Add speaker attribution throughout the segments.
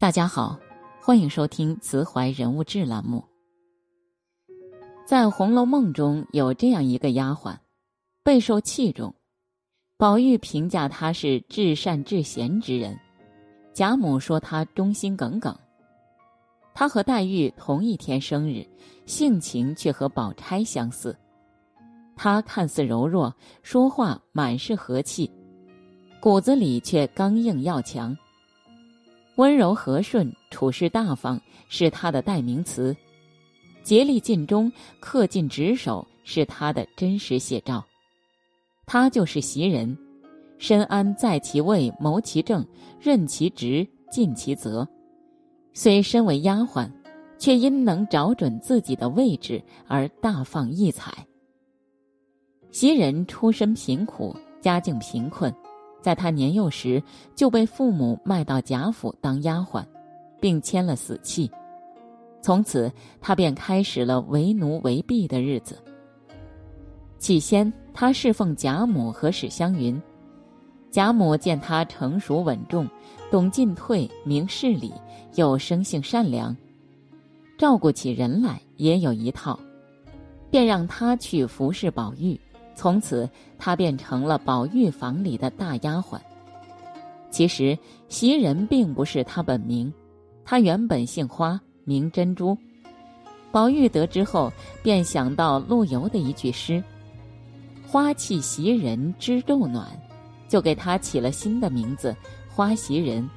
Speaker 1: 大家好，欢迎收听慈怀人物志栏目。在《红楼梦》中有这样一个丫鬟，备受器重，宝玉评价她是至善至贤之人，贾母说她忠心耿耿。她和黛玉同一天生日，性情却和宝钗相似。她看似柔弱，说话满是和气，骨子里却刚硬要强。温柔和顺、处事大方是他的代名词，竭力尽忠、恪尽职守是他的真实写照。他就是袭人，深谙在其位谋其政，任其职尽其责。虽身为丫鬟，却因能找准自己的位置而大放异彩。袭人出身贫苦，家境贫困。在他年幼时就被父母卖到贾府当丫鬟，并签了死契。从此，他便开始了为奴为婢的日子。起先，他侍奉贾母和史湘云。贾母见他成熟稳重，懂进退，明事理，又生性善良，照顾起人来也有一套，便让他去服侍宝玉。从此，她便成了宝玉房里的大丫鬟。其实，袭人并不是她本名，她原本姓花，名珍珠。宝玉得知后，便想到陆游的一句诗：“花气袭人知昼暖”，就给她起了新的名字——花袭人。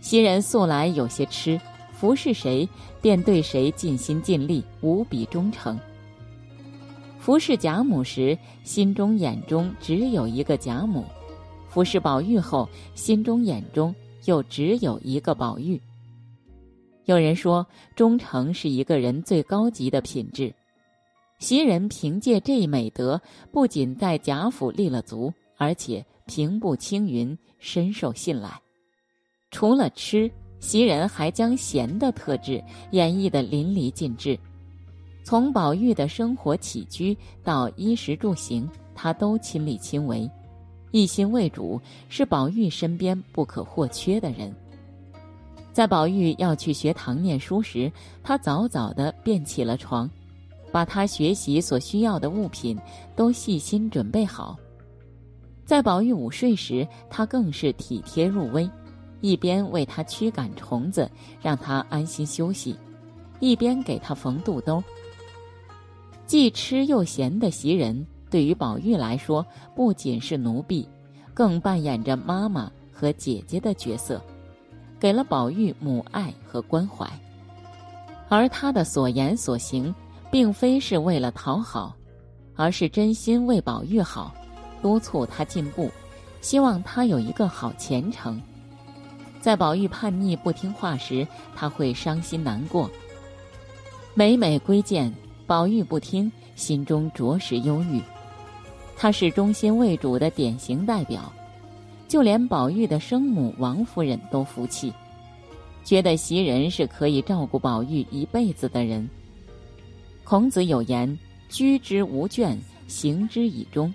Speaker 1: 袭人素来有些痴，服侍谁便对谁尽心尽力，无比忠诚。服侍贾母时，心中眼中只有一个贾母；服侍宝玉后，心中眼中又只有一个宝玉。有人说，忠诚是一个人最高级的品质。袭人凭借这一美德，不仅在贾府立了足，而且平步青云，深受信赖。除了吃，袭人还将贤的特质演绎得淋漓尽致。从宝玉的生活起居到衣食住行，他都亲力亲为，一心为主，是宝玉身边不可或缺的人。在宝玉要去学堂念书时，他早早的便起了床，把他学习所需要的物品都细心准备好。在宝玉午睡时，他更是体贴入微，一边为他驱赶虫子，让他安心休息，一边给他缝肚兜。既吃又闲的袭人，对于宝玉来说，不仅是奴婢，更扮演着妈妈和姐姐的角色，给了宝玉母爱和关怀。而他的所言所行，并非是为了讨好，而是真心为宝玉好，督促他进步，希望他有一个好前程。在宝玉叛逆不听话时，他会伤心难过。每每归见。宝玉不听，心中着实忧郁。他是忠心为主的典型代表，就连宝玉的生母王夫人都服气，觉得袭人是可以照顾宝玉一辈子的人。孔子有言：“居之无倦，行之以忠。”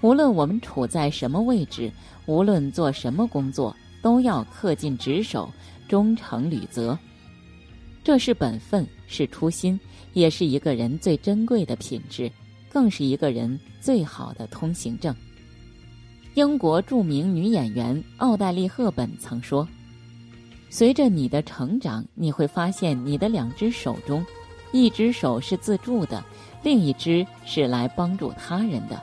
Speaker 1: 无论我们处在什么位置，无论做什么工作，都要恪尽职守，忠诚履责。这是本分，是初心。也是一个人最珍贵的品质，更是一个人最好的通行证。英国著名女演员奥黛丽·赫本曾说：“随着你的成长，你会发现你的两只手中，一只手是自助的，另一只是来帮助他人的。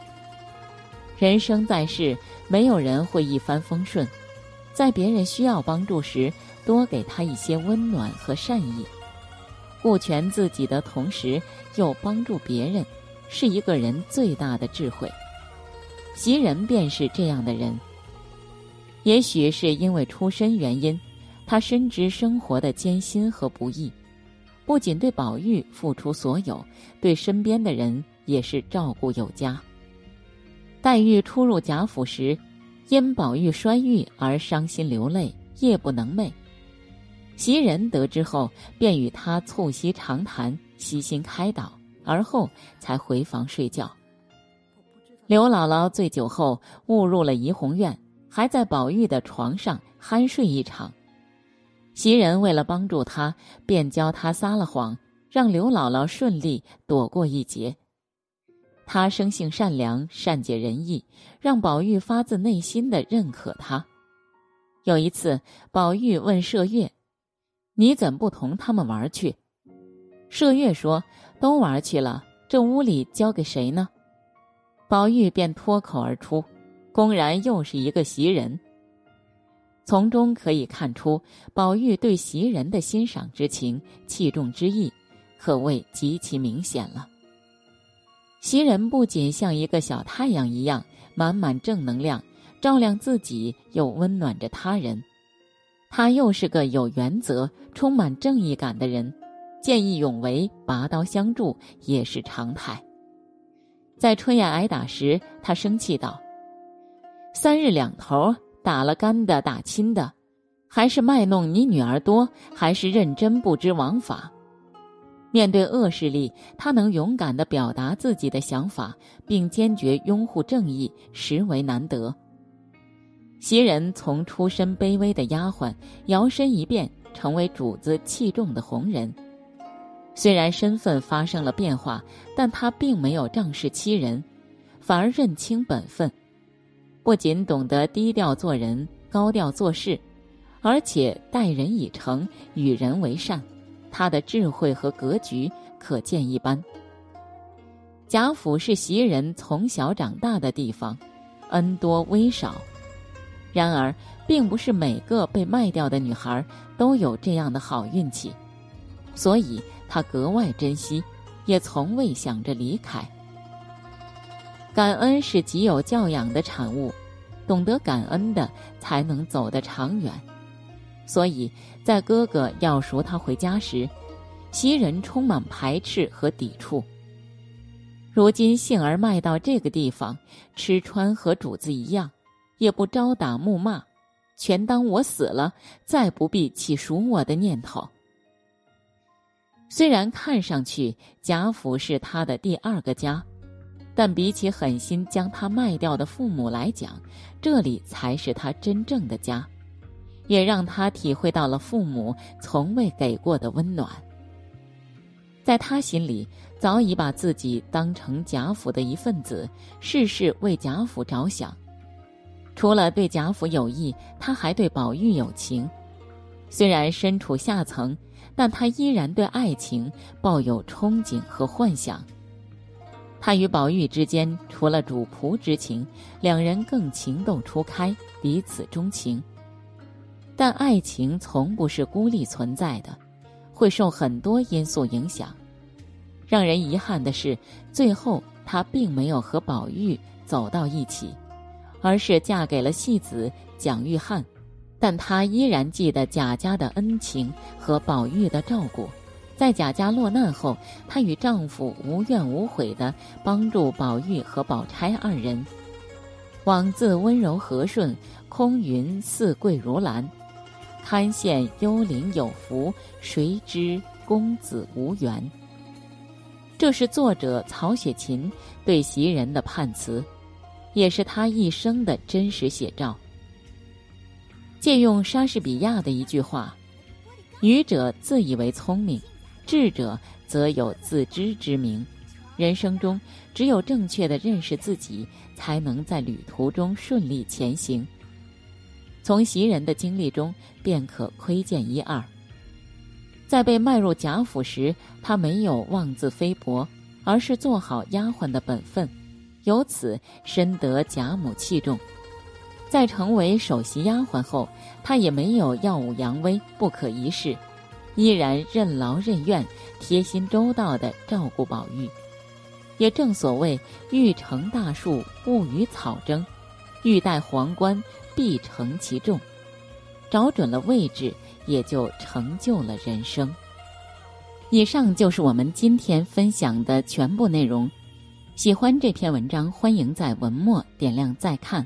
Speaker 1: 人生在世，没有人会一帆风顺，在别人需要帮助时，多给他一些温暖和善意。”顾全自己的同时，又帮助别人，是一个人最大的智慧。袭人便是这样的人。也许是因为出身原因，他深知生活的艰辛和不易，不仅对宝玉付出所有，对身边的人也是照顾有加。黛玉初入贾府时，因宝玉摔玉而伤心流泪，夜不能寐。袭人得知后，便与他促膝长谈，悉心开导，而后才回房睡觉。刘姥姥醉酒后误入了怡红院，还在宝玉的床上酣睡一场，袭人为了帮助他，便教他撒了谎，让刘姥姥顺利躲过一劫。他生性善良，善解人意，让宝玉发自内心的认可他。有一次，宝玉问麝月：“你怎不同他们玩去？”麝月说：“都玩去了，这屋里交给谁呢？”宝玉便脱口而出：“公然又是一个袭人。”从中可以看出，宝玉对袭人的欣赏之情、器重之意，可谓极其明显了。袭人不仅像一个小太阳一样，满满正能量，照亮自己又温暖着他人。他又是个有原则、充满正义感的人，见义勇为、拔刀相助也是常态。在春燕挨打时，他生气道：“三日两头。”打了干的，打亲的，还是卖弄你女儿多，还是认真不知王法？面对恶势力，他能勇敢的表达自己的想法，并坚决拥护正义，实为难得。袭人从出身卑微的丫鬟，摇身一变成为主子器重的红人，虽然身份发生了变化，但她并没有仗势欺人，反而认清本分。不仅懂得低调做人、高调做事，而且待人以诚、与人为善，他的智慧和格局可见一斑。贾府是袭人从小长大的地方，恩多威少。然而，并不是每个被卖掉的女孩都有这样的好运气，所以她格外珍惜，也从未想着离开。感恩是极有教养的产物，懂得感恩的才能走得长远。所以在哥哥要赎他回家时，袭人充满排斥和抵触。如今杏儿卖到这个地方，吃穿和主子一样，也不招打暮骂，全当我死了，再不必起赎我的念头。虽然看上去贾府是他的第二个家。但比起狠心将他卖掉的父母来讲，这里才是他真正的家，也让他体会到了父母从未给过的温暖。在他心里，早已把自己当成贾府的一份子，事事为贾府着想。除了对贾府有益，他还对宝玉有情。虽然身处下层，但他依然对爱情抱有憧憬和幻想。他与宝玉之间除了主仆之情，两人更情窦初开，彼此钟情。但爱情从不是孤立存在的，会受很多因素影响。让人遗憾的是，最后他并没有和宝玉走到一起，而是嫁给了戏子蒋玉菡。但她依然记得贾家的恩情和宝玉的照顾。在贾家落难后，她与丈夫无怨无悔地帮助宝玉和宝钗二人，枉自温柔和顺，空云似桂如兰，堪羡幽灵有福，谁知公子无缘。这是作者曹雪芹对袭人的判词，也是他一生的真实写照。借用莎士比亚的一句话：“愚者自以为聪明。”智者则有自知之明，人生中只有正确的认识自己，才能在旅途中顺利前行。从袭人的经历中便可窥见一二。在被卖入贾府时，她没有妄自菲薄，而是做好丫鬟的本分，由此深得贾母器重。在成为首席丫鬟后，她也没有耀武扬威、不可一世。依然任劳任怨、贴心周到的照顾宝玉，也正所谓“欲成大树，勿与草争；欲戴皇冠，必承其重。”找准了位置，也就成就了人生。以上就是我们今天分享的全部内容。喜欢这篇文章，欢迎在文末点亮再看。